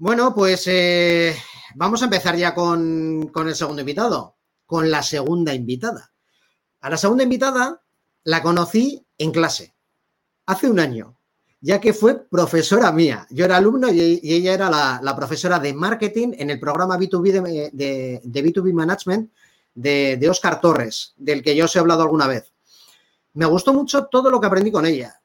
Bueno, pues eh, vamos a empezar ya con, con el segundo invitado, con la segunda invitada. A la segunda invitada la conocí en clase hace un año, ya que fue profesora mía. Yo era alumno y, ella era la, profesora de marketing en el programa B2B de, B2B Management de, de, Oscar Torres, del que yo os he hablado alguna vez. Me gustó mucho todo lo que aprendí con ella,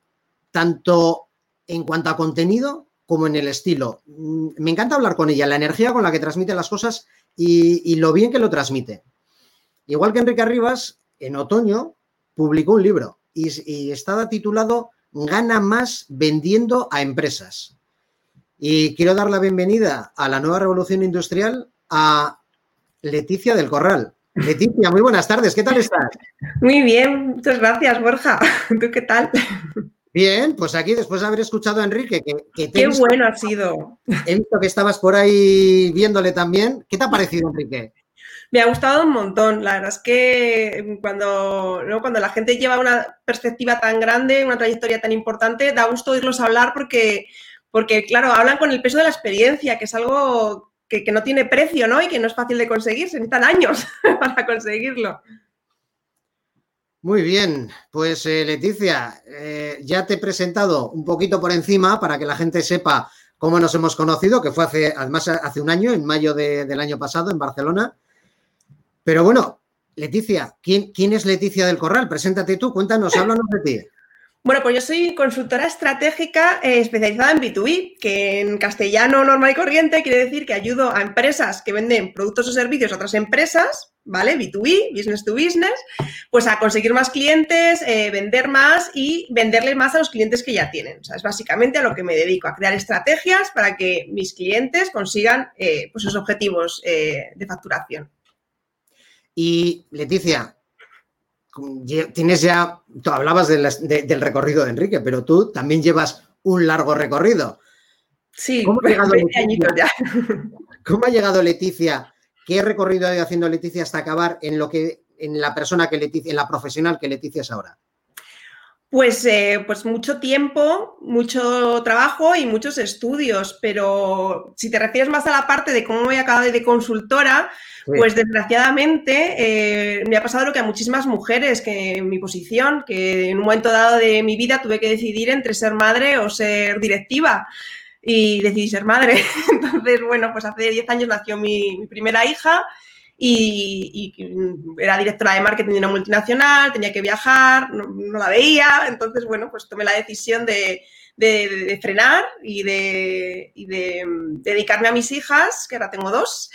tanto en cuanto a contenido como en el estilo. Mm, me encanta hablar con ella, la energía con la que transmite las cosas y, lo bien que lo transmite. Igual que Enrique Arribas, en otoño publicó un libro y, estaba titulado Gana más vendiendo a empresas. Y quiero dar la bienvenida a la nueva revolución industrial a Leticia del Corral. Leticia, muy buenas tardes, ¿qué tal estás? Muy bien, muchas gracias, Borja. ¿Tú qué tal? Bien, pues aquí después de haber escuchado a Enrique, que, Qué bueno ha sido. He visto que estabas por ahí viéndole también. ¿Qué te ha parecido, Enrique? Me ha gustado un montón. La verdad es que cuando, cuando la gente lleva una perspectiva tan grande, una trayectoria tan importante, da gusto oírlos hablar porque, porque, claro, hablan con el peso de la experiencia, que es algo que, que no tiene precio, ¿no? Y que no es fácil de conseguir, se necesitan años para conseguirlo. Muy bien, pues eh, Leticia, eh, ya te he presentado un poquito por encima para que la gente sepa cómo nos hemos conocido, que fue hace, además hace un año, en mayo del año pasado, en Barcelona. Pero bueno, Leticia, ¿quién, ¿quién es Leticia del Corral? Preséntate tú, cuéntanos, háblanos de ti. Bueno, pues yo soy consultora estratégica eh, especializada en B2B, que en castellano normal y corriente quiere decir que ayudo a empresas que venden productos o servicios a otras empresas, ¿vale? B2B, business to business, pues a conseguir más clientes, eh, vender más y venderle más a los clientes que ya tienen. O sea, es básicamente a lo que me dedico, a crear estrategias para que mis clientes consigan eh, pues sus objetivos de facturación. Y Leticia, tienes ya, tú hablabas del recorrido de Enrique, pero tú también llevas un largo recorrido. Sí, ¿Cómo ha, llegado Leticia, ¿Cómo ha llegado Leticia? ¿Qué recorrido ha ido haciendo Leticia hasta acabar en lo que, en la persona que Leticia, en la profesional que Leticia es ahora? Pues, eh, pues mucho tiempo, mucho trabajo y muchos estudios, pero si te refieres más a la parte de cómo voy a acabar de consultora, pues desgraciadamente eh, me ha pasado lo que a muchísimas mujeres que en mi posición, que en un momento dado de mi vida tuve que decidir entre ser madre o ser directiva y decidí ser madre. Entonces, bueno, pues hace 10 años nació mi, primera hija y, era directora de marketing de una multinacional, tenía que viajar, no, la veía, entonces, bueno, pues tomé la decisión de, frenar y de, y de dedicarme a mis hijas, que ahora tengo dos.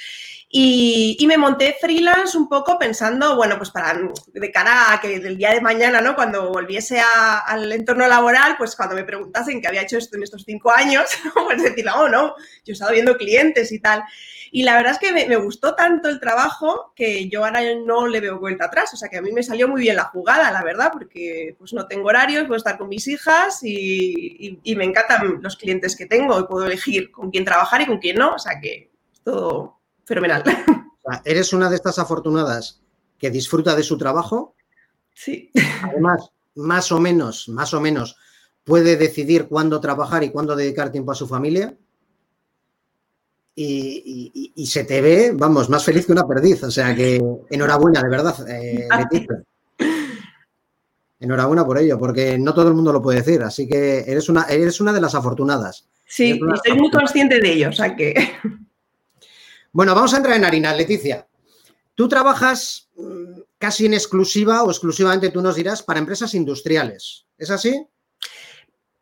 Y, me monté freelance un poco pensando, bueno, pues para de cara a que del día de mañana, ¿no? Cuando volviese al entorno laboral, pues cuando me preguntasen qué había hecho esto en estos cinco años, pues decir, oh, no, yo he estado viendo clientes y tal. Y la verdad es que me, gustó tanto el trabajo que yo ahora no le veo vuelta atrás. O sea que a mí me salió muy bien la jugada, la verdad, porque pues no tengo horarios, puedo estar con mis hijas y, me encantan los clientes que tengo y puedo elegir con quién trabajar y con quién no. O sea que todo fenomenal. eres una de estas afortunadas que disfruta de su trabajo. Sí. Además, más o menos, más o menos, puede decidir cuándo trabajar y cuándo dedicar tiempo a su familia. Y, se te ve, vamos, más feliz que una perdiz. O sea que enhorabuena, de verdad, eh, Enhorabuena por ello, porque no todo el mundo lo puede decir. Así que eres una, eres una de las afortunadas. Sí, y estoy muy consciente de ello. O sea que. Bueno, vamos a entrar en harina, Leticia. Tú trabajas mm, casi en exclusiva o exclusivamente, tú nos dirás, para empresas industriales. ¿Es así?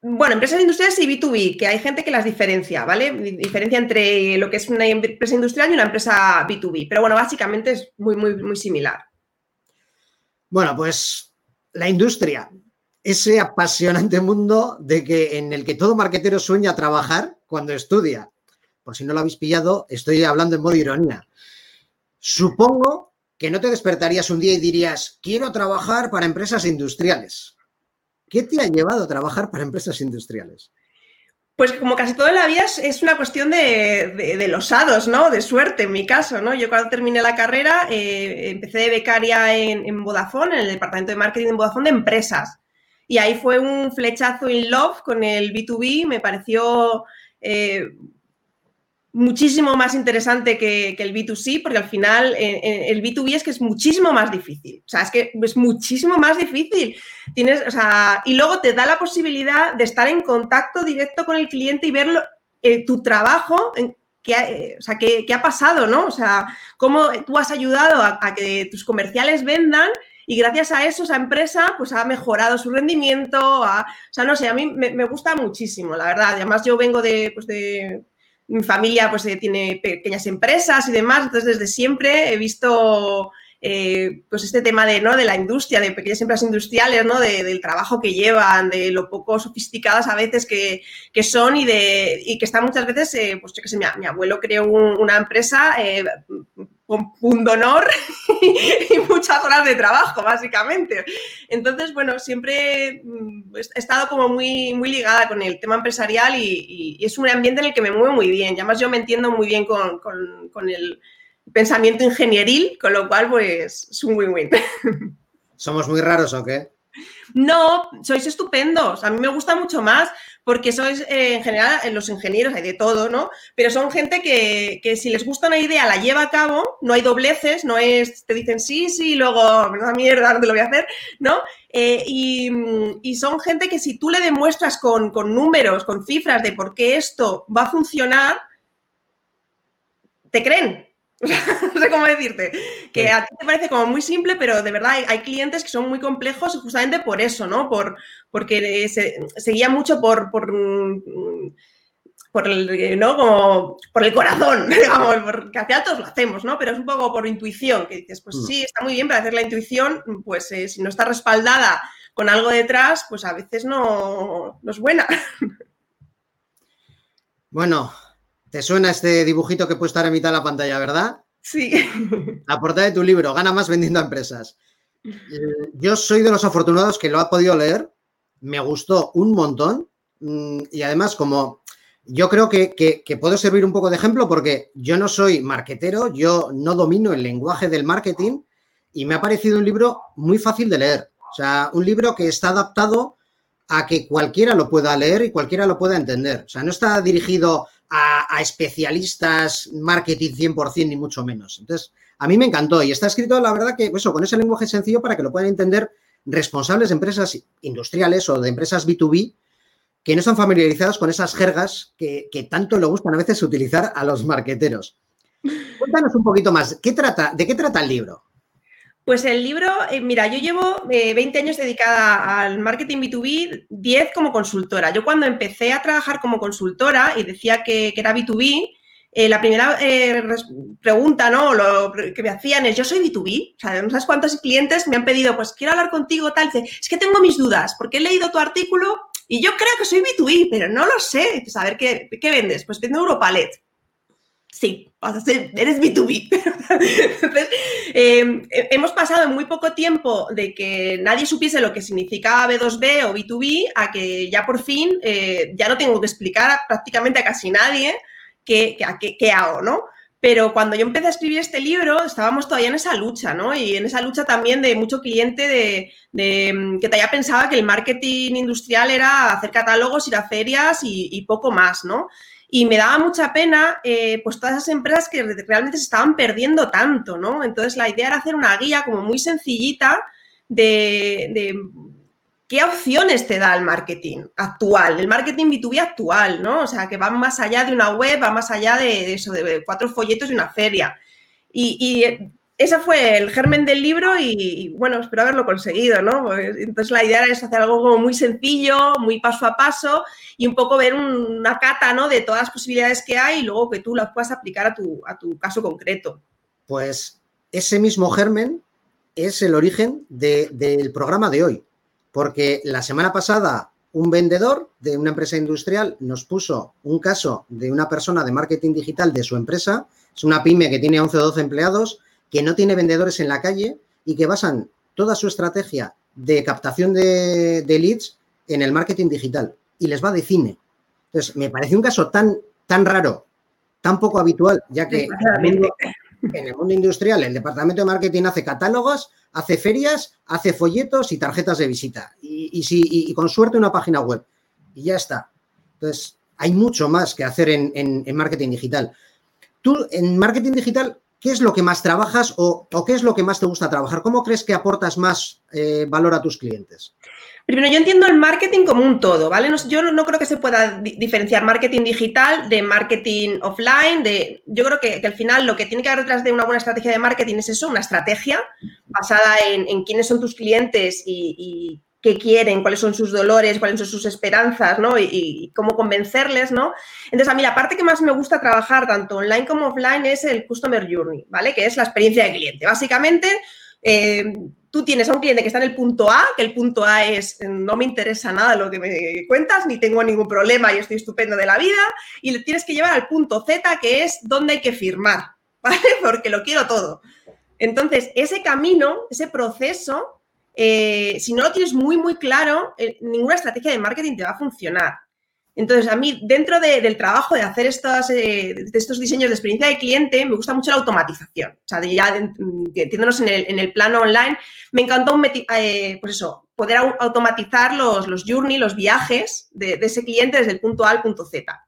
Bueno, empresas industriales y B2B, que hay gente que las diferencia, ¿vale? Diferencia entre lo que es una empresa industrial y una empresa B2B. Pero bueno, básicamente es muy, muy, muy similar. Bueno, pues la industria, ese apasionante mundo de que, en el que todo marquetero sueña trabajar cuando estudia por si no lo habéis pillado, estoy hablando en modo ironía. Supongo que no te despertarías un día y dirías, quiero trabajar para empresas industriales. ¿Qué te ha llevado a trabajar para empresas industriales? Pues como casi toda la vida es, una cuestión de, los hados, ¿no? De suerte, en mi caso, ¿no? Yo cuando terminé la carrera eh, empecé de becaria en, Vodafone, en el departamento de marketing de Vodafone de empresas. Y ahí fue un flechazo in love con el B2B, me pareció eh, muchísimo más interesante que, el B2C, porque al final eh, eh, el B2B es que es muchísimo más difícil. O sea, es que es muchísimo más difícil. Tienes, o sea, y luego te da la posibilidad de estar en contacto directo con el cliente y ver eh, tu trabajo, qué, o sea, qué, ha pasado, ¿no? O sea, cómo tú has ayudado a, que tus comerciales vendan y gracias a eso esa empresa pues ha mejorado su rendimiento, o sea, no sé, a mí me, me, gusta muchísimo, la verdad. Además yo vengo de, pues de mi familia pues eh, tiene pequeñas empresas y demás, entonces desde siempre he visto eh, pues este tema de, ¿no? de la industria, de pequeñas empresas industriales, ¿no? del trabajo que llevan, de lo poco sofisticadas a veces que, son y, de, y que están muchas veces, eh, pues yo qué sé, mi, abuelo creó una empresa con punto honor y muchas horas de trabajo, básicamente. Entonces, bueno, siempre mm, he estado como muy, muy ligada con el tema empresarial y, es un ambiente en el que me muevo muy bien. Y además yo me entiendo muy bien con, el pensamiento ingenieril, con lo cual, pues, es un win-win. ¿Somos muy raros o qué? No, sois estupendos. A mí me gusta mucho más porque sois, eh, en general, eh, los ingenieros hay de todo, ¿no? Pero son gente que, si les gusta una idea la lleva a cabo, no hay dobleces, no es, te dicen sí, sí, y luego, una mierda, no te lo voy a hacer, ¿no? Eh, y, son gente que si tú le demuestras con, con números, con cifras de por qué esto va a funcionar, te creen, no sé cómo decirte, que a ti te parece como muy simple, pero de verdad hay, clientes que son muy complejos justamente por eso, ¿no? Por, porque se, guía mucho por, por, por, el, ¿no? Como por el corazón, digamos, porque al final todos lo hacemos, ¿no? Pero es un poco por intuición, que dices, pues mm. sí, está muy bien, para hacer la intuición, pues eh, si no está respaldada con algo detrás, pues a veces no, no es buena. Bueno, ¿Te suena este dibujito que he puesto ahora en mitad de la pantalla, verdad? Sí. La portada de tu libro, Gana más vendiendo a empresas. Eh, yo soy de los afortunados que lo ha podido leer, me gustó un montón mm, y además como yo creo que, que, puedo servir un poco de ejemplo porque yo no soy marketero, yo no domino el lenguaje del marketing y me ha parecido un libro muy fácil de leer. O sea, un libro que está adaptado a que cualquiera lo pueda leer y cualquiera lo pueda entender. O sea, no está dirigido a, especialistas marketing 100% ni mucho menos. Entonces, a mí me encantó y está escrito, la verdad, que eso, con ese lenguaje sencillo para que lo puedan entender responsables de empresas industriales o de empresas B2B que no están familiarizados con esas jergas que, tanto le gustan a veces utilizar a los marqueteros. Cuéntanos un poquito más, ¿qué trata, ¿de qué trata el libro? Pues el libro, eh, mira, yo llevo 20 eh, años dedicada al marketing B2B, 10 como consultora. Yo cuando empecé a trabajar como consultora y decía que, era B2B, eh, la primera pregunta, ¿no? Lo que me hacían es, yo soy B2B, o sea, no sabes cuántos clientes me han pedido, pues quiero hablar contigo, tal, es que tengo mis dudas, porque he leído tu artículo y yo creo que soy B2B, pero no lo sé. a ver, ¿qué, ¿qué vendes? Pues vendo Europalet sí, vas a ser, eres B2B. Entonces, em, hemos pasado en muy poco tiempo de que nadie supiese lo que significaba B2B o B2B a que ya por fin eh, ya no tengo que explicar prácticamente a casi nadie qué, hago, ¿no? Pero cuando yo empecé a escribir este libro, estábamos todavía en esa lucha, ¿no? Y en esa lucha también de mucho cliente de, que todavía pensaba que el marketing industrial era hacer catálogos, ir a ferias y, y poco más, ¿no? Y me daba mucha pena, eh, pues todas esas empresas que realmente se estaban perdiendo tanto, ¿no? Entonces la idea era hacer una guía como muy sencillita de, qué opciones te da el marketing actual, el marketing B2B actual, ¿no? O sea, que va más allá de una web, va más allá de, eso, de cuatro folletos y una feria. Y, y, ese fue el germen del libro y, bueno, espero haberlo conseguido, ¿no? Entonces la idea era hacer algo como muy sencillo, muy paso a paso y un poco ver una cata, ¿no? De todas las posibilidades que hay y luego que tú las puedas aplicar a tu, a tu caso concreto. Pues ese mismo germen es el origen del programa de hoy, porque la semana pasada un vendedor de una empresa industrial nos puso un caso de una persona de marketing digital de su empresa, es una pyme que tiene 11 o 12 empleados, que no tiene vendedores en la calle y que basan toda su estrategia de captación de, leads en el marketing digital y les va de cine. Entonces, me parece un caso tan, tan raro, tan poco habitual, ya que en el mundo industrial el departamento de marketing hace catálogos, hace ferias, hace folletos y tarjetas de visita. Y, si, y con suerte una página web. Y ya está. Entonces, hay mucho más que hacer en, marketing digital. Tú, en marketing digital, ¿qué es lo que más trabajas o, qué es lo que más te gusta trabajar? ¿Cómo crees que aportas más eh, valor a tus clientes? Primero, yo entiendo el marketing como un todo, ¿vale? yo no creo que se pueda diferenciar marketing digital de marketing offline. Yo creo que, al final lo que tiene que haber detrás de una buena estrategia de marketing es eso, una estrategia basada en, quiénes son tus clientes y, qué quieren, cuáles son sus dolores, cuáles son sus esperanzas, ¿no? Y, cómo convencerles, ¿no? Entonces, a mí la parte que más me gusta trabajar, tanto online como offline, es el Customer Journey, ¿vale? Que es la experiencia de cliente. Básicamente, eh, tú tienes a un cliente que está en el punto A, que el punto A es no me interesa nada lo que me cuentas, ni tengo ningún problema y estoy estupendo de la vida, y le tienes que llevar al punto Z, que es donde hay que firmar, ¿vale? Porque lo quiero todo. Entonces, ese camino, ese proceso, eh, si no lo tienes muy, muy claro, eh, ninguna estrategia de marketing te va a funcionar. Entonces, a mí, dentro del trabajo de hacer estos, eh, estos diseños de experiencia de cliente, me gusta mucho la automatización. O sea, ya entiéndonos en el, plano online, me encantó eh, pues eso, poder automatizar los, los journey, los viajes de, ese cliente desde el punto A al punto Z.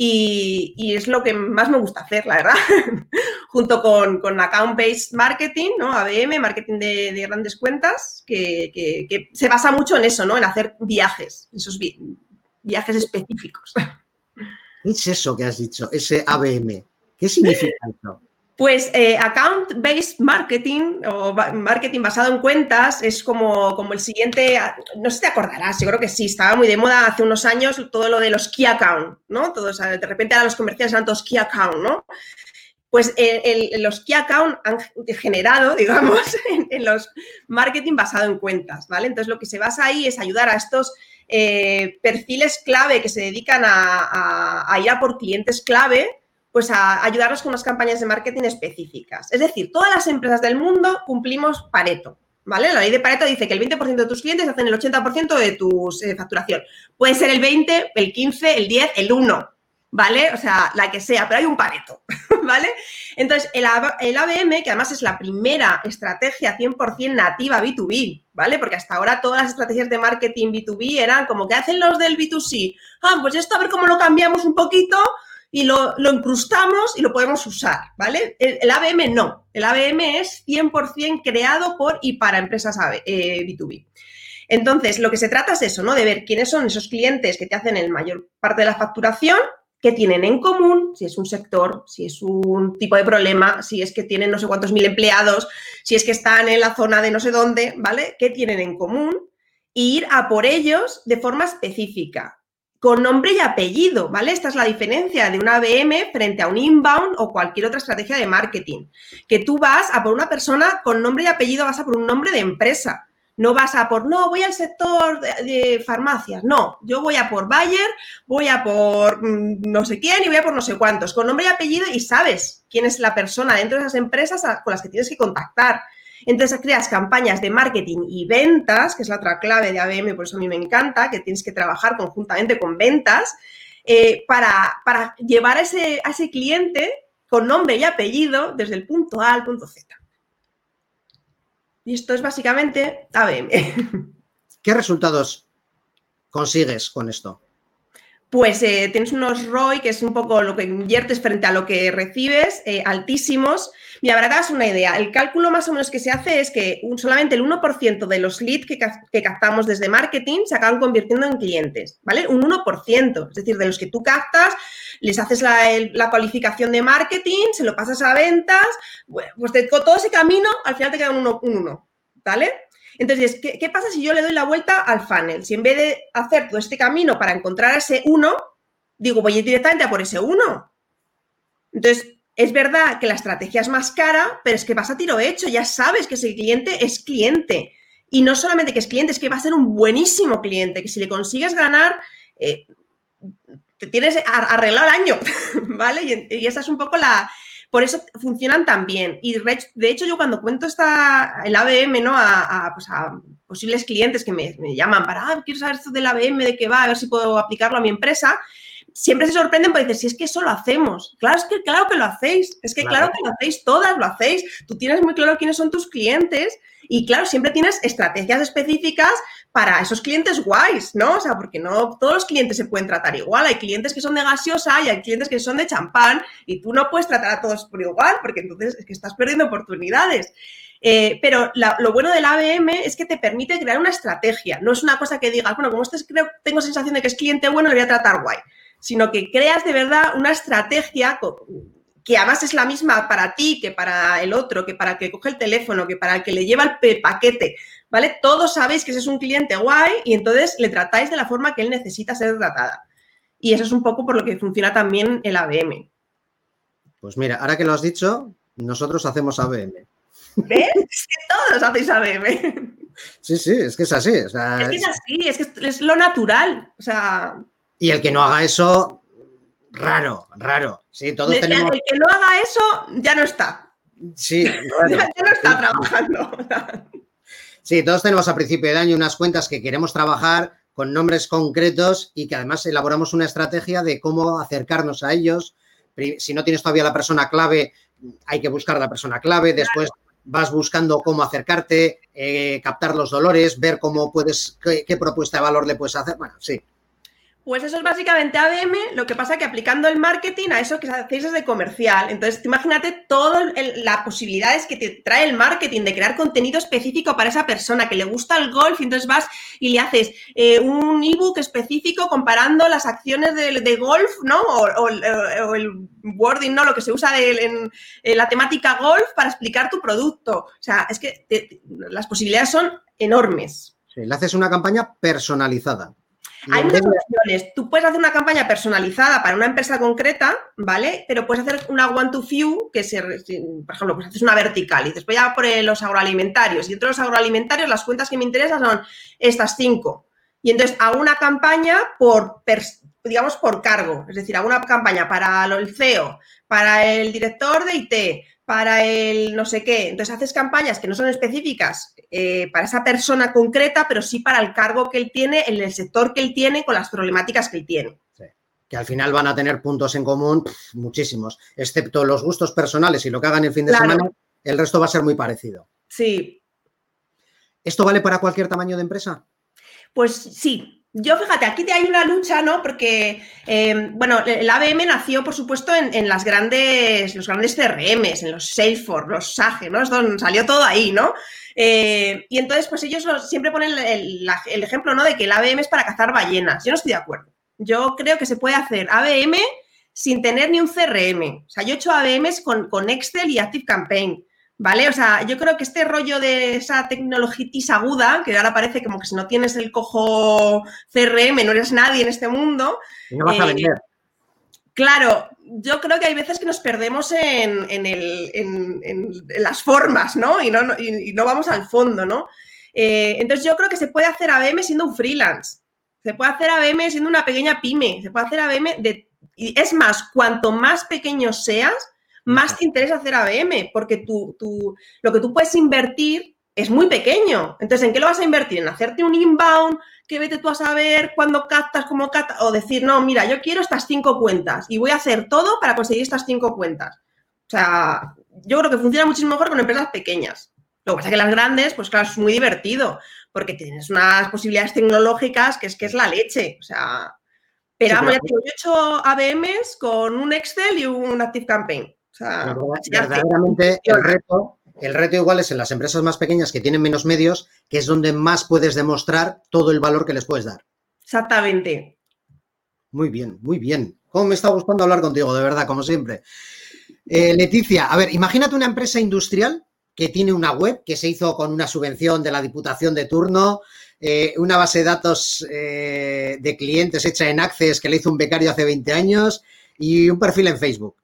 Y, es lo que más me gusta hacer, la verdad, junto con, con account-based marketing, ¿no? ABM, marketing de, grandes cuentas, que, que, se basa mucho en eso, ¿no? En hacer viajes, esos viajes específicos. ¿Qué es eso que has dicho? Ese ABM. ¿Qué significa eso? Pues eh, account-based marketing o marketing basado en cuentas es como, como el siguiente, no sé si te acordarás, yo creo que sí, estaba muy de moda hace unos años todo lo de los key account, ¿no? Todos, de repente ahora los comerciales eran todos key account, ¿no? Pues eh, los key account han generado, digamos, en, los marketing basado en cuentas, ¿vale? Entonces lo que se basa ahí es ayudar a estos eh, perfiles clave que se dedican a, ir a por clientes clave, pues a ayudarlos con unas campañas de marketing específicas. Es decir, todas las empresas del mundo cumplimos Pareto. ¿Vale? La ley de Pareto dice que el 20% de tus clientes hacen el 80% de tu eh, facturación. Puede ser el 20, el 15, el 10, el 1. ¿vale? O sea, la que sea, pero hay un pareto, ¿vale? Entonces, el, ABM, que además es la primera estrategia 100% nativa B2B, ¿vale? Porque hasta ahora todas las estrategias de marketing B2B eran como que hacen los del B2C. Ah, pues esto a ver cómo lo cambiamos un poquito y lo, incrustamos y lo podemos usar, ¿vale? El, ABM no. El ABM es 100% creado por y para empresas B2B. Eh, Entonces, lo que se trata es eso, ¿no? De ver quiénes son esos clientes que te hacen el mayor parte de la facturación qué tienen en común, si es un sector, si es un tipo de problema, si es que tienen no sé cuántos mil empleados, si es que están en la zona de no sé dónde, ¿vale? ¿Qué tienen en común? ir a por ellos de forma específica, con nombre y apellido, ¿vale? Esta es la diferencia de una ABM frente a un inbound o cualquier otra estrategia de marketing. Que tú vas a por una persona con nombre y apellido, vas a por un nombre de empresa. No vas a por, no, voy al sector de, farmacias. No, yo voy a por Bayer, voy a por mm, no sé quién y voy a por no sé cuántos, con nombre y apellido y sabes quién es la persona dentro de esas empresas con las que tienes que contactar. Entonces creas campañas de marketing y ventas, que es la otra clave de ABM, por eso a mí me encanta, que tienes que trabajar conjuntamente con ventas, eh, para, para, llevar ese, a ese cliente con nombre y apellido desde el punto A al punto Z. Y esto es básicamente ABM. ¿Qué resultados consigues con esto? Pues eh, tienes unos ROI, que es un poco lo que inviertes frente a lo que recibes, eh, altísimos. Mira, para daros una idea, el cálculo más o menos que se hace es que solamente el 1% de los leads que, que, captamos desde marketing se acaban convirtiendo en clientes, ¿vale? Un 1%, es decir, de los que tú captas, les haces la, cualificación de marketing, se lo pasas a ventas, pues de todo ese camino, al final te queda un 1, ¿vale? Entonces, ¿qué, pasa si yo le doy la vuelta al funnel? Si en vez de hacer todo este camino para encontrar ese 1, digo, voy directamente a por ese 1. Entonces, es verdad que la estrategia es más cara, pero es que vas a tiro hecho, ya sabes que ese cliente es cliente. Y no solamente que es cliente, es que va a ser un buenísimo cliente, que si le consigues ganar, eh, te tienes arreglado el año, ¿vale? Y, esa es un poco la... Por eso funcionan tan bien. Y de hecho yo cuando cuento esta, el ABM ¿no? a, pues posibles clientes que me, llaman para, ah, quiero saber esto del ABM, de qué va, a ver si puedo aplicarlo a mi empresa, siempre se sorprenden porque dicen, si es que eso lo hacemos. Claro, es que claro que lo hacéis, es que claro, que lo hacéis todas, lo hacéis. Tú tienes muy claro quiénes son tus clientes y claro, siempre tienes estrategias específicas para esos clientes guays, ¿no? O sea, porque no todos los clientes se pueden tratar igual. Hay clientes que son de gaseosa y hay clientes que son de champán y tú no puedes tratar a todos por igual porque entonces es que estás perdiendo oportunidades. Eh, pero lo bueno del ABM es que te permite crear una estrategia. No es una cosa que digas, bueno, como este creo, tengo sensación de que es cliente bueno, le voy a tratar guay. Sino que creas de verdad una estrategia que además es la misma para ti que para el otro, que para el que coge el teléfono, que para el que le lleva el paquete, ¿vale? Todos sabéis que ese es un cliente guay y entonces le tratáis de la forma que él necesita ser tratada. Y eso es un poco por lo que funciona también el ABM. Pues mira, ahora que lo has dicho, nosotros hacemos ABM. ¿Ves? Es que todos hacéis ABM. Sí, sí, es que es así. es que es así, es que es lo natural. O sea. Y el que no haga eso, raro, raro. Sí, todos tenemos... El que no haga eso ya no está. Sí, raro. ya, no está trabajando. sí, todos tenemos a principio de año unas cuentas que queremos trabajar con nombres concretos y que además elaboramos una estrategia de cómo acercarnos a ellos. Si no tienes todavía la persona clave, hay que buscar la persona clave. Después vas buscando cómo acercarte, eh, captar los dolores, ver cómo puedes, qué, propuesta de valor le puedes hacer. Bueno, sí. Pues eso es básicamente ABM, lo que pasa que aplicando el marketing a eso que hacéis es de comercial. Entonces, imagínate todas las posibilidades que te trae el marketing de crear contenido específico para esa persona que le gusta el golf y entonces vas y le haces eh, un ebook específico comparando las acciones de, golf, ¿no? O, el wording, ¿no? Lo que se usa en, la temática golf para explicar tu producto. O sea, es que las posibilidades son enormes. Le haces una campaña personalizada. Hay muchas opciones. Tú puedes hacer una campaña personalizada para una empresa concreta, ¿vale? Pero puedes hacer una one-to-few, que se, por ejemplo, pues haces una vertical y después ya por los agroalimentarios. Y entre los agroalimentarios, las cuentas que me interesan son estas cinco. Y entonces hago una campaña por, digamos, por cargo. Es decir, hago una campaña para el CEO, para el director de IT, para el no sé qué. Entonces haces campañas que no son específicas eh, para esa persona concreta, pero sí para el cargo que él tiene, en el sector que él tiene, con las problemáticas que él tiene. Que al final van a tener puntos en común muchísimos, excepto los gustos personales y lo que hagan el fin de semana, el resto va a ser muy parecido. Sí. ¿Esto vale para cualquier tamaño de empresa? Pues sí, yo, fíjate, aquí hay una lucha, ¿no? Porque, eh, bueno, el ABM nació, por supuesto, en, las grandes, los grandes CRMs, en los Salesforce, los SAGE, ¿no? salió todo ahí, ¿no? Eh, y entonces, pues ellos siempre ponen el, ejemplo, ¿no? De que el ABM es para cazar ballenas. Yo no estoy de acuerdo. Yo creo que se puede hacer ABM sin tener ni un CRM. O sea, yo he hecho ABMs con, con Excel y ActiveCampaign. ¿Vale? O sea, yo creo que este rollo de esa tecnologitis aguda, que ahora parece como que si no tienes el cojo CRM no eres nadie en este mundo. No vas a eh, vender. Claro, yo creo que hay veces que nos perdemos en, las formas, ¿no? Y, ¿no? vamos al fondo, ¿no? Eh, entonces yo creo que se puede hacer ABM siendo un freelance, se puede hacer ABM siendo una pequeña pyme, se puede hacer ABM de... Y es más, cuanto más pequeño seas, más te interesa hacer ABM, porque tú, lo que tú puedes invertir es muy pequeño. Entonces, ¿en qué lo vas a invertir? ¿En hacerte un inbound que vete tú a saber cuándo captas, cómo captas? O decir, no, mira, yo quiero estas cinco cuentas y voy a hacer todo para conseguir estas cinco cuentas. O sea, yo creo que funciona muchísimo mejor con empresas pequeñas. Lo que pasa es que las grandes, pues claro, es muy divertido, porque tienes unas posibilidades tecnológicas que es que es la leche. O sea, pero ya tengo, yo he hecho ABMs con un Excel y un Active Campaign verdaderamente el reto, el reto igual es en las empresas más pequeñas que tienen menos medios, que es donde más puedes demostrar todo el valor que les puedes dar. Exactamente. Muy bien, muy bien. ¿Cómo me está gustando hablar contigo, de verdad, como siempre? Eh, Leticia, a ver, imagínate una empresa industrial que tiene una web que se hizo con una subvención de la Diputación de turno, eh, una base de datos eh, de clientes hecha en Access que le hizo un becario hace 20 años y un perfil en Facebook.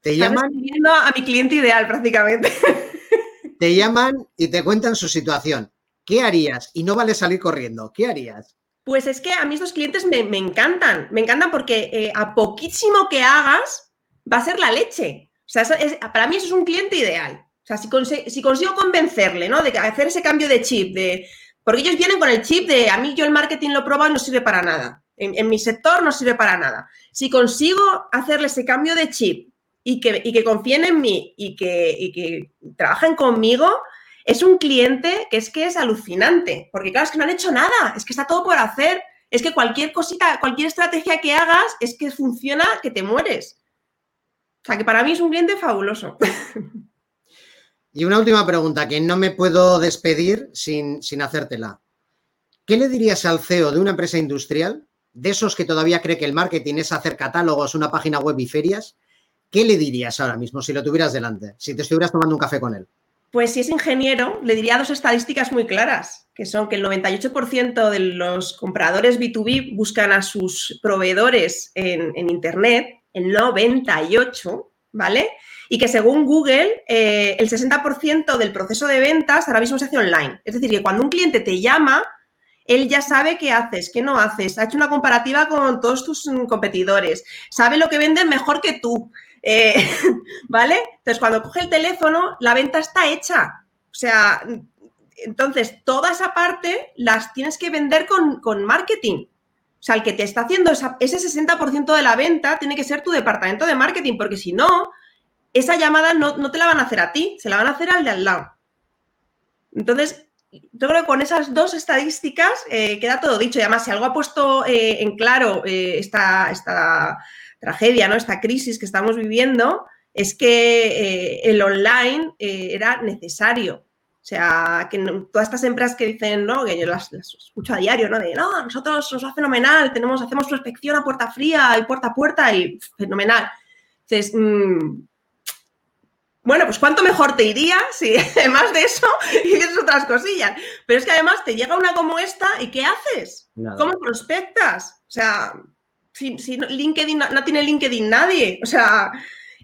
Te llaman. a mi cliente ideal prácticamente. Te llaman y te cuentan su situación. ¿Qué harías? Y no vale salir corriendo. ¿Qué harías? Pues es que a mí estos clientes me, encantan. Me encantan porque eh, a poquísimo que hagas va a ser la leche. O sea, para mí eso es un cliente ideal. O sea, si, consigo convencerle, ¿no? De hacer ese cambio de chip, de. Porque ellos vienen con el chip de a mí yo el marketing lo probo y no sirve para nada. En, en mi sector no sirve para nada. Si consigo hacerle ese cambio de chip y que, confíen en mí y que, que trabajen conmigo, es un cliente que es que es alucinante, porque claro, es que no han hecho nada, es que está todo por hacer, es que cualquier cosita, cualquier estrategia que hagas, es que funciona que te mueres. O sea, que para mí es un cliente fabuloso. Y una última pregunta, que no me puedo despedir sin, sin hacértela. ¿Qué le dirías al CEO de una empresa industrial, de esos que todavía cree que el marketing es hacer catálogos, una página web y ferias? ¿Qué le dirías ahora mismo si lo tuvieras delante, si te estuvieras tomando un café con él? Pues si es ingeniero, le diría dos estadísticas muy claras, que son que el 98% de los compradores B2B buscan a sus proveedores en, Internet, el 98%, ¿vale? Y que según Google, eh, el 60% del proceso de ventas ahora mismo se hace online. Es decir, que cuando un cliente te llama, él ya sabe qué haces, qué no haces, ha hecho una comparativa con todos tus competidores, sabe lo que venden mejor que tú, eh, ¿vale? Entonces, cuando coge el teléfono, la venta está hecha. O sea, entonces, toda esa parte las tienes que vender con, marketing. O sea, el que te está haciendo ese 60% de la venta tiene que ser tu departamento de marketing, porque si no, esa llamada no, te la van a hacer a ti, se la van a hacer al de al lado. Entonces, yo creo que con esas dos estadísticas eh, queda todo dicho. Y además, si algo ha puesto eh, en claro eh, esta, tragedia, ¿no? esta crisis que estamos viviendo, es que el online era necesario. O sea, que todas estas empresas que dicen, ¿no? Que yo las, escucho a diario, ¿no? De, no, nosotros nos va fenomenal, tenemos, hacemos prospección a puerta fría y puerta a puerta y fenomenal. Entonces, mm, bueno, pues cuánto mejor te iría si además de eso hicieras otras cosillas. Pero es que además te llega una como esta y ¿qué haces? ¿Cómo prospectas? O sea, si, LinkedIn no, tiene LinkedIn nadie. O sea,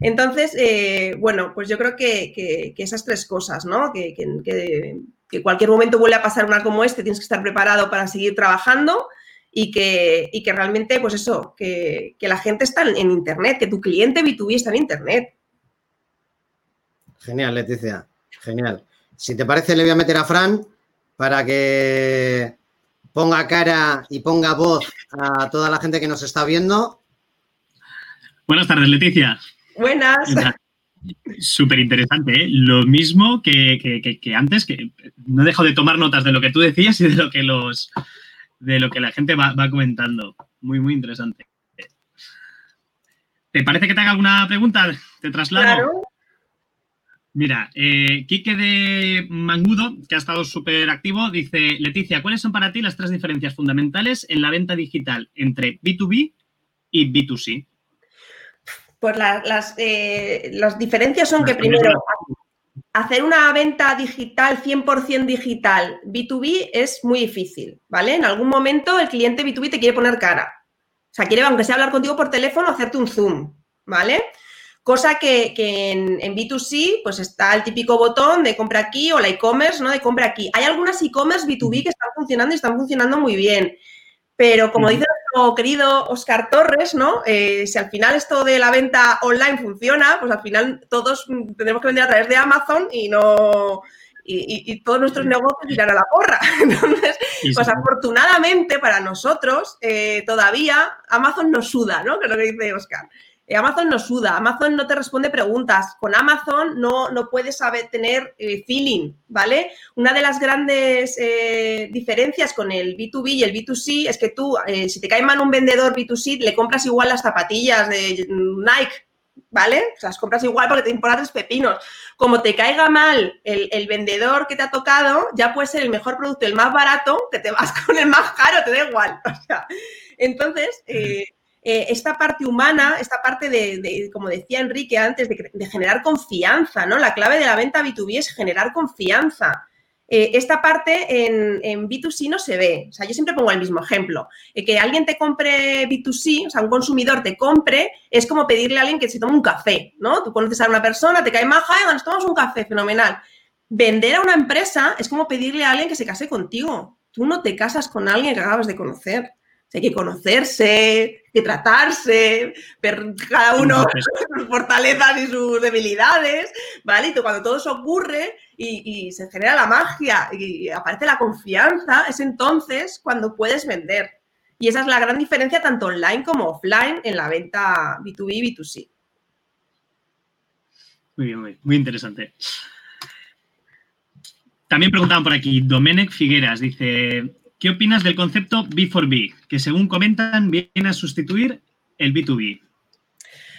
entonces, eh, bueno, pues yo creo que, esas tres cosas, ¿no? Que, que, cualquier momento vuelve a pasar una como este, tienes que estar preparado para seguir trabajando y que, y que realmente, pues eso, que, la gente está en Internet, que tu cliente B2B está en Internet. Genial, Leticia. Genial. Si te parece, le voy a meter a Fran para que ponga cara y ponga voz a toda la gente que nos está viendo. Buenas tardes, Leticia. Buenas. Súper interesante, ¿eh? Lo mismo que, antes, que no he dejado de tomar notas de lo que tú decías y de lo que los de lo que la gente va, comentando. Muy, muy interesante. ¿Te parece que te haga alguna pregunta? Te traslado. Claro. Mira, eh, Quique de Mangudo, que ha estado súper activo, dice, Leticia, ¿cuáles son para ti las tres diferencias fundamentales en la venta digital entre B2B y B2C? Pues las, eh, las, diferencias son que primero, hacer una venta digital, 100% digital, B2B, es muy difícil, ¿vale? En algún momento el cliente B2B te quiere poner cara. O sea, quiere, aunque sea hablar contigo por teléfono, hacerte un Zoom, ¿vale? Cosa que, en, B2C, pues está el típico botón de compra aquí o la e-commerce, ¿no? De compra aquí. Hay algunas e-commerce B2B que están funcionando y están funcionando muy bien. Pero como dice nuestro querido Oscar Torres, ¿no? Eh, si al final esto de la venta online funciona, pues al final todos tendremos que vender a través de Amazon y no. Y, todos nuestros negocios irán a la porra. Entonces, pues afortunadamente para nosotros, eh, todavía Amazon nos suda, ¿no? Que es lo que dice Oscar. Eh, Amazon no suda, Amazon no te responde preguntas, con Amazon no, no puedes saber tener eh, feeling, ¿vale? Una de las grandes eh, diferencias con el B2B y el B2C es que tú, si te cae mal un vendedor B2C, le compras igual las zapatillas de Nike, ¿vale? O sea, las compras igual porque te importan tres pepinos. Como te caiga mal el, vendedor que te ha tocado, ya puede ser el mejor producto, el más barato, que te vas con el más caro, te da igual. O sea, entonces, esta parte humana, esta parte de, como decía Enrique antes, de, generar confianza, ¿no? La clave de la venta B2B es generar confianza. Eh, esta parte en, B2C no se ve. O sea, yo siempre pongo el mismo ejemplo. Eh, que alguien te compre B2C, o sea, un consumidor te compre, es como pedirle a alguien que se tome un café, ¿no? Tú conoces a una persona, te cae maja, nos tomamos un café, fenomenal. Vender a una empresa es como pedirle a alguien que se case contigo. Tú no te casas con alguien que acabas de conocer hay que conocerse, hay que tratarse, ver cada uno sus fortalezas y sus debilidades, ¿vale? Y cuando todo eso ocurre y, se genera la magia y aparece la confianza, es entonces cuando puedes vender. Y esa es la gran diferencia tanto online como offline en la venta B2B y B2C. Muy bien, muy, muy interesante. También preguntaban por aquí, Domenech Figueras dice, ¿qué opinas del concepto B4B? Que según comentan viene a sustituir el B2B.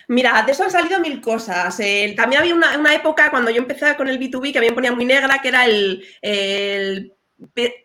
Mira, de eso han salido mil cosas. también había una, época cuando yo empecé con el B2B que a mí me ponía muy negra, que era el,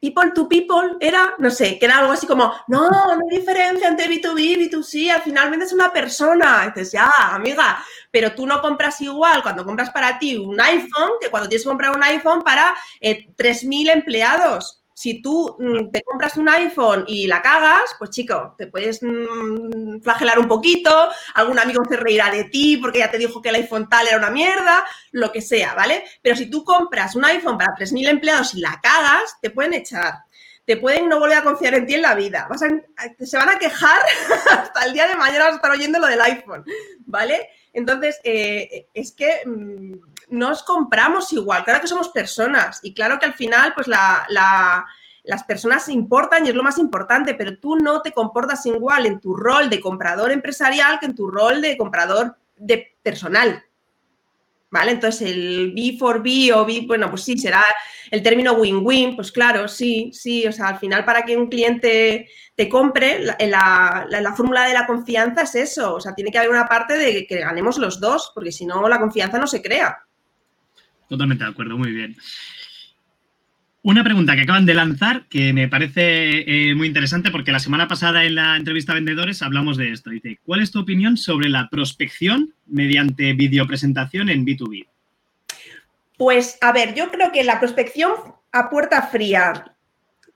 people to people, era, no sé, que era algo así como, no, no hay diferencia entre B2B y B2C, al final vendes una persona. Y dices, ya, amiga, pero tú no compras igual cuando compras para ti un iPhone que cuando tienes que comprar un iPhone para 3.000 eh, empleados si tú mm, te compras un iPhone y la cagas, pues chico, te puedes mm, flagelar un poquito, algún amigo se reirá de ti porque ya te dijo que el iPhone tal era una mierda, lo que sea, ¿vale? Pero si tú compras un iPhone para 3.000 empleados y la cagas, te pueden echar. Te pueden no volver a confiar en ti en la vida. se van a quejar hasta el día de mañana, vas a estar oyendo lo del iPhone, ¿vale? Entonces, eh, es que mm, nos compramos igual, claro que somos personas y claro que al final pues las personas importan y es lo más importante, pero tú no te comportas igual en tu rol de comprador empresarial que en tu rol de comprador de personal. ¿Vale? Entonces el B4B o B, bueno, pues sí, será el término win-win, pues claro, sí, sí, o sea, al final para que un cliente te compre, la, la, fórmula de la confianza es eso, o sea, tiene que haber una parte de que ganemos los dos, porque si no, la confianza no se crea. Totalmente de acuerdo, muy bien. Una pregunta que acaban de lanzar que me parece eh, muy interesante porque la semana pasada en la entrevista a vendedores hablamos de esto. Dice, ¿cuál es tu opinión sobre la prospección mediante videopresentación en B2B? Pues a ver, yo creo que la prospección a puerta fría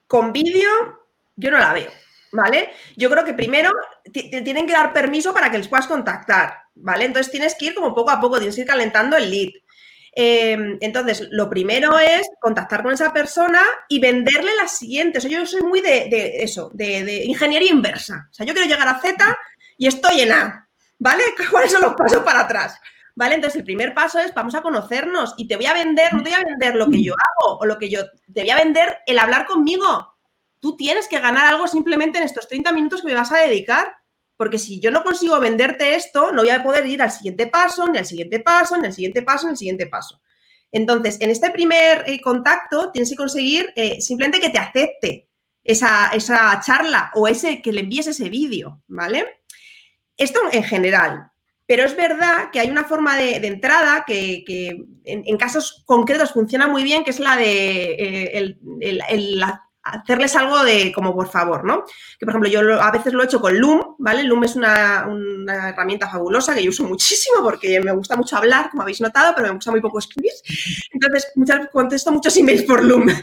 con vídeo, yo no la veo, ¿vale? Yo creo que primero te tienen que dar permiso para que les puedas contactar, ¿vale? Entonces tienes que ir como poco a poco, tienes que ir calentando el lead. Em, entonces, lo primero es contactar con esa persona y venderle la siguiente. O sea, yo soy muy de, eso, de, ingeniería inversa. O sea, yo quiero llegar a Z y estoy en A, ¿vale? ¿Cuáles son los pasos para atrás? ¿Vale? Entonces, el primer paso es vamos a conocernos y te voy a vender, no te voy a vender lo que yo hago o lo que yo, te voy a vender el hablar conmigo. Tú tienes que ganar algo simplemente en estos 30 minutos que me vas a dedicar. Porque si yo no consigo venderte esto, no voy a poder ir al siguiente paso, ni al siguiente paso, ni al siguiente paso, ni al siguiente paso. Entonces, en este primer eh, contacto tienes que conseguir eh, simplemente que te acepte esa, charla o ese que le envíes ese vídeo, ¿vale? Esto en general. Pero es verdad que hay una forma de, entrada que, en, casos concretos funciona muy bien, que es la de eh, el, hacerles algo de como por favor, ¿no? Que por ejemplo yo a veces lo he hecho con Loom, ¿vale? Loom es una, herramienta fabulosa que yo uso muchísimo porque me gusta mucho hablar, como habéis notado, pero me gusta muy poco escribir. Entonces muchas, contesto muchos emails por Loom.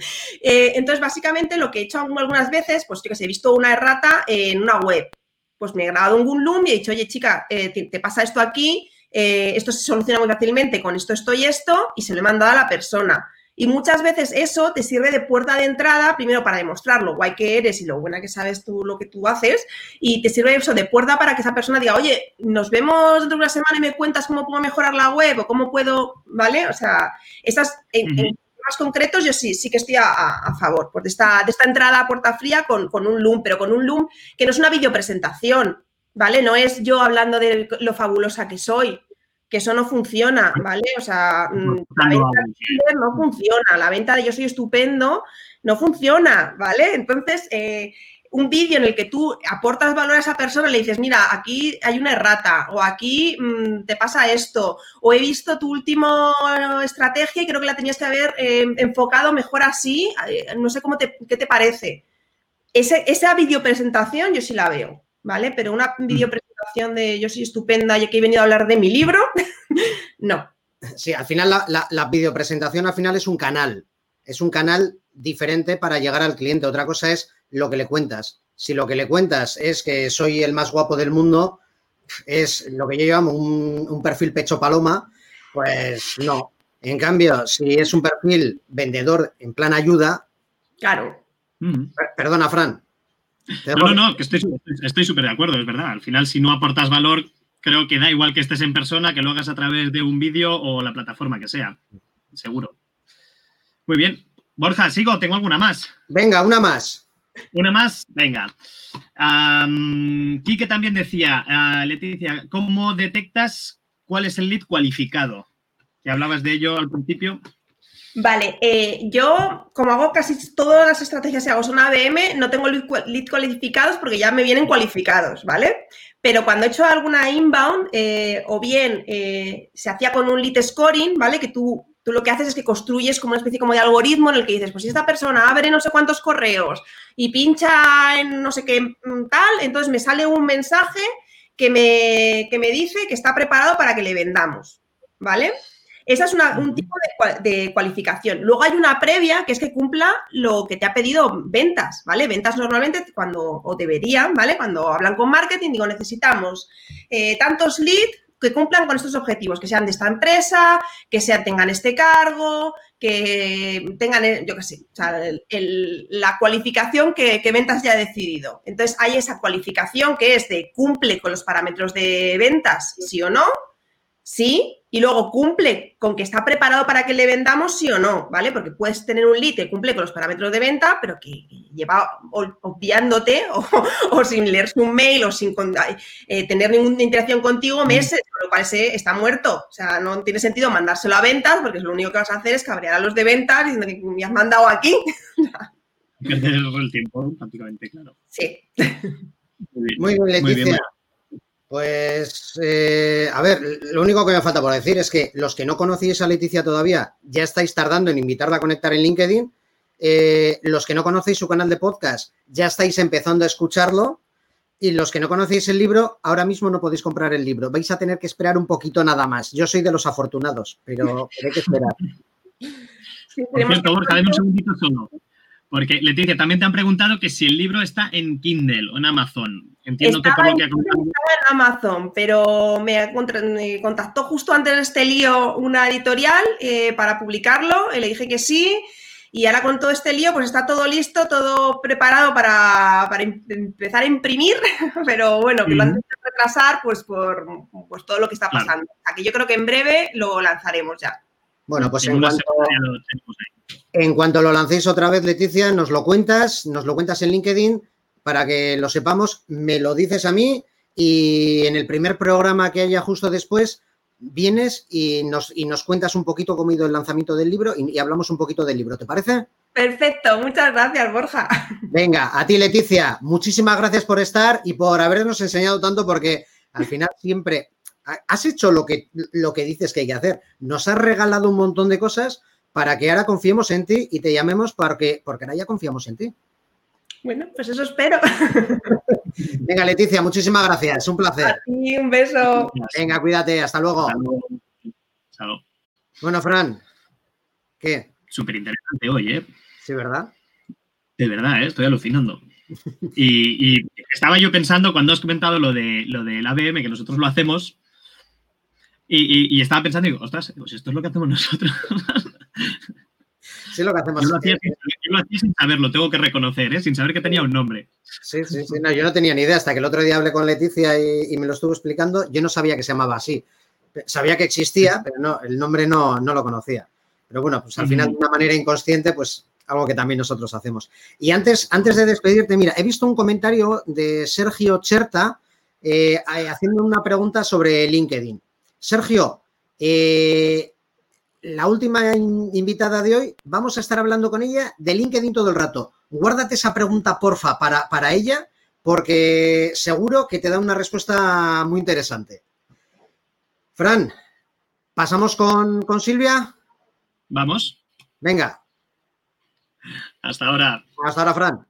Eh, entonces básicamente lo que he hecho algunas veces, pues yo que sé, he visto una errata en una web, pues me he grabado un Loom y he dicho, oye chica, eh, te, pasa esto aquí, eh, esto se soluciona muy fácilmente con esto, esto y esto, y se lo he mandado a la persona. Y muchas veces eso te sirve de puerta de entrada, primero para demostrar lo guay que eres y lo buena que sabes tú lo que tú haces, y te sirve eso de puerta para que esa persona diga, oye, nos vemos dentro de una semana y me cuentas cómo puedo mejorar la web o cómo puedo, ¿vale? O sea, estas, en, temas concretos yo sí, sí que estoy a, favor pues de, esta, de esta entrada a puerta fría con, con un Loom, pero con un Loom que no es una videopresentación, ¿vale? No es yo hablando de lo fabulosa que soy, que eso no funciona, ¿vale? O sea, mm, la venta de no funciona, la venta de yo soy estupendo no funciona, ¿vale? Entonces, eh, un vídeo en el que tú aportas valor a esa persona, le dices, mira, aquí hay una errata, o aquí mm, te pasa esto, o he visto tu última estrategia y creo que la tenías que haber em, enfocado mejor así, eh, no sé cómo te, qué te parece. esa videopresentación yo sí la veo, ¿vale? Pero una mm. De yo soy estupenda y que he venido a hablar de mi libro, no. Sí, al final la, la, videopresentación al final es un canal, es un canal diferente para llegar al cliente. Otra cosa es lo que le cuentas. Si lo que le cuentas es que soy el más guapo del mundo, es lo que yo llamo un, perfil pecho paloma, pues no. En cambio, si es un perfil vendedor en plan ayuda. Claro. Perdona, Fran. No, no, no, que estoy súper de acuerdo, es verdad. Al final, si no aportas valor, creo que da igual que estés en persona, que lo hagas a través de un vídeo o la plataforma que sea. Seguro. Muy bien. Borja, sigo, tengo alguna más. Venga, una más. Una más, venga. Quique también decía, ah, Leticia, ¿cómo detectas cuál es el lead cualificado? Que hablabas de ello al principio. Vale, eh, yo como hago casi todas las estrategias que hago son ABM, no tengo lead cualificados porque ya me vienen cualificados, ¿vale? Pero cuando he hecho alguna inbound, eh, o bien eh, se hacía con un lead scoring, ¿vale? Que tú, tú lo que haces es que construyes como una especie como de algoritmo en el que dices, pues si esta persona abre no sé cuántos correos y pincha en no sé qué mm, tal, entonces me sale un mensaje que me, que me dice que está preparado para que le vendamos, ¿vale? Esa es un tipo de, cualificación. Luego hay una previa que es que cumpla lo que te ha pedido ventas, ¿vale? Ventas normalmente cuando, o deberían, ¿vale? Cuando hablan con marketing, digo, necesitamos eh, tantos leads que cumplan con estos objetivos, que sean de esta empresa, que sea, tengan este cargo, que tengan, eh, yo qué sé, o sea, la cualificación que, que, ventas ya ha decidido. Entonces, hay esa cualificación que es de cumple con los parámetros de ventas, sí o no, sí, y luego cumple con que está preparado para que le vendamos, sí o no, ¿vale? Porque puedes tener un lead que cumple con los parámetros de venta, pero que lleva obviándote o, sin leerse un mail o sin eh, tener ninguna interacción contigo meses, con lo cual ese está muerto. O sea, no tiene sentido mandárselo a ventas porque lo único que vas a hacer es cabrear a los de ventas diciendo que me has mandado aquí. Perder el tiempo, prácticamente, claro. Sí. Muy bien, Leticia. Pues, eh, a ver, lo único que me falta por decir es que los que no conocéis a Leticia todavía, ya estáis tardando en invitarla a conectar en LinkedIn. Eh, los que no conocéis su canal de podcast, ya estáis empezando a escucharlo. Y los que no conocéis el libro, ahora mismo no podéis comprar el libro. Vais a tener que esperar un poquito nada más. Yo soy de los afortunados, pero hay que esperar. Por cierto, Borja, un segundito solo. Porque, Leticia, también te han preguntado que si el libro está en Kindle o en Amazon. Entiendo que por lo que ha contado. Estaba en Amazon, pero me, contactó justo antes de este lío una editorial eh, para publicarlo. Y le dije que sí. Y ahora con todo este lío, pues está todo listo, todo preparado para, empezar a imprimir, pero bueno, que lo han de retrasar pues por pues todo lo que está pasando. Aquí yo creo que en breve lo lanzaremos ya. Bueno, pues en cuanto, en cuanto lo lancéis otra vez, Leticia, nos lo cuentas, nos lo cuentas en LinkedIn para que lo sepamos, me lo dices a mí y en el primer programa que haya justo después vienes y nos, y nos cuentas un poquito cómo ha ido el lanzamiento del libro y, hablamos un poquito del libro, ¿te parece? Perfecto, muchas gracias, Borja. Venga, a ti, Leticia, muchísimas gracias por estar y por habernos enseñado tanto porque al final siempre has hecho lo que, lo que dices que hay que hacer. Nos has regalado un montón de cosas para que ahora confiemos en ti y te llamemos porque, porque ahora ya confiamos en ti. Bueno, pues eso espero. Venga, Leticia, muchísimas gracias. Un placer. Y un beso. Venga, cuídate. Hasta luego. Hasta luego. Bueno, Fran, ¿qué? Súper interesante hoy, ¿eh? Sí, ¿verdad? De verdad, ¿eh? estoy alucinando. Y, y, estaba yo pensando cuando has comentado lo, de, lo del ABM, que nosotros lo hacemos, y, estaba pensando, digo, ostras, pues esto es lo que hacemos nosotros. Sí, lo que hacemos. Yo lo hacía, sin, saberlo, tengo que reconocer, ¿eh? sin saber que tenía un nombre. Sí, sí, sí. No, yo no tenía ni idea hasta que el otro día hablé con Leticia y, me lo estuvo explicando. Yo no sabía que se llamaba así. Sabía que existía, pero no, el nombre no, no lo conocía. Pero bueno, pues al final, de una manera inconsciente, pues algo que también nosotros hacemos. Y antes, antes de despedirte, mira, he visto un comentario de Sergio Cherta eh, haciendo una pregunta sobre LinkedIn. Sergio, eh, la última invitada de hoy, vamos a estar hablando con ella de LinkedIn todo el rato. Guárdate esa pregunta, porfa, para, para ella, porque seguro que te da una respuesta muy interesante. Fran, ¿pasamos con, con Silvia? Vamos. Venga. Hasta ahora. Hasta ahora, Fran.